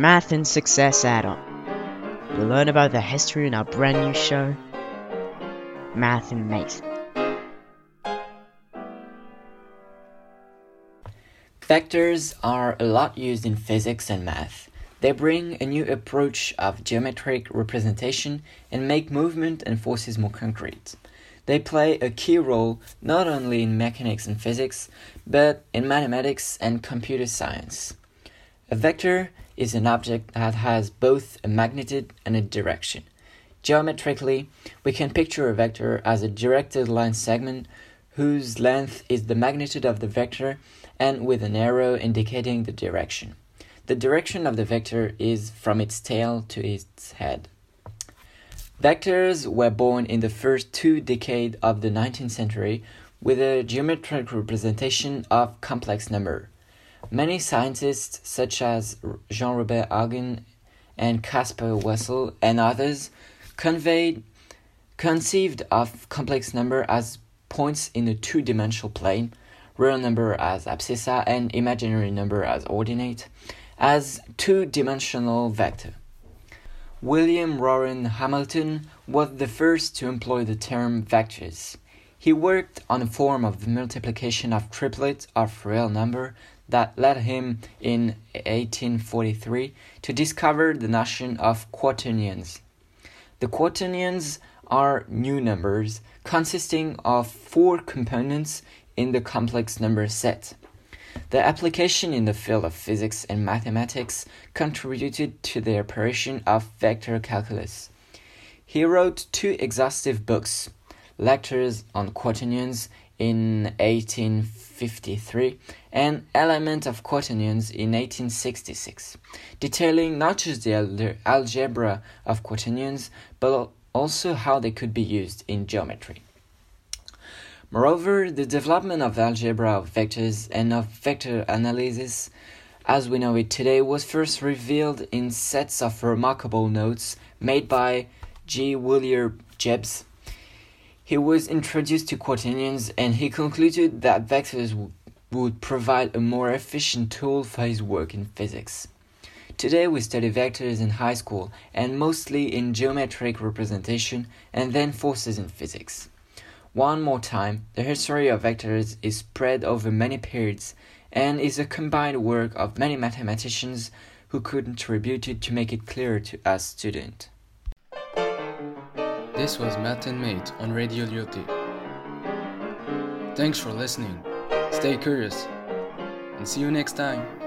Math and Success add-on. You'll learn about the history in our brand new show, Math and Math. Vectors are a lot used in physics and math. They bring a new approach of geometric representation and make movement and forces more concrete. They play a key role not only in mechanics and physics, but in mathematics and computer science. A vector is an object that has both a magnitude and a direction. Geometrically, we can picture a vector as a directed line segment whose length is the magnitude of the vector and with an arrow indicating the direction. The direction of the vector is from its tail to its head. Vectors were born in the first two decades of the 19th century with a geometric representation of complex number. Many scientists, such as Jean Robert Argand and Caspar Wessel and others, conveyed conceived of complex number as points in a two-dimensional plane, real number as abscissa and imaginary number as ordinate, as two-dimensional vector. William Rowan Hamilton was the first to employ the term vectors. He worked on a form of the multiplication of triplets of real number that led him in 1843 to discover the notion of quaternions. The quaternions are new numbers consisting of four components in the complex number set. The application in the field of physics and mathematics contributed to the operation of vector calculus. He wrote two exhaustive books, Lectures on Quaternions in 1853 and Element of Quaternions in 1866, detailing not just the algebra of quaternions, but also how they could be used in geometry. Moreover, the development of algebra of vectors and of vector analysis as we know it today was first revealed in sets of remarkable notes made by J. Willard Gibbs he was introduced to quaternions and he concluded that vectors would provide a more efficient tool for his work in physics. Today we study vectors in high school and mostly in geometric representation and then forces in physics. One more time, the history of vectors is spread over many periods and is a combined work of many mathematicians who contributed to make it clearer to us students. This was Matt and Mate on Radio Lyoté. Thanks for listening. Stay curious and see you next time.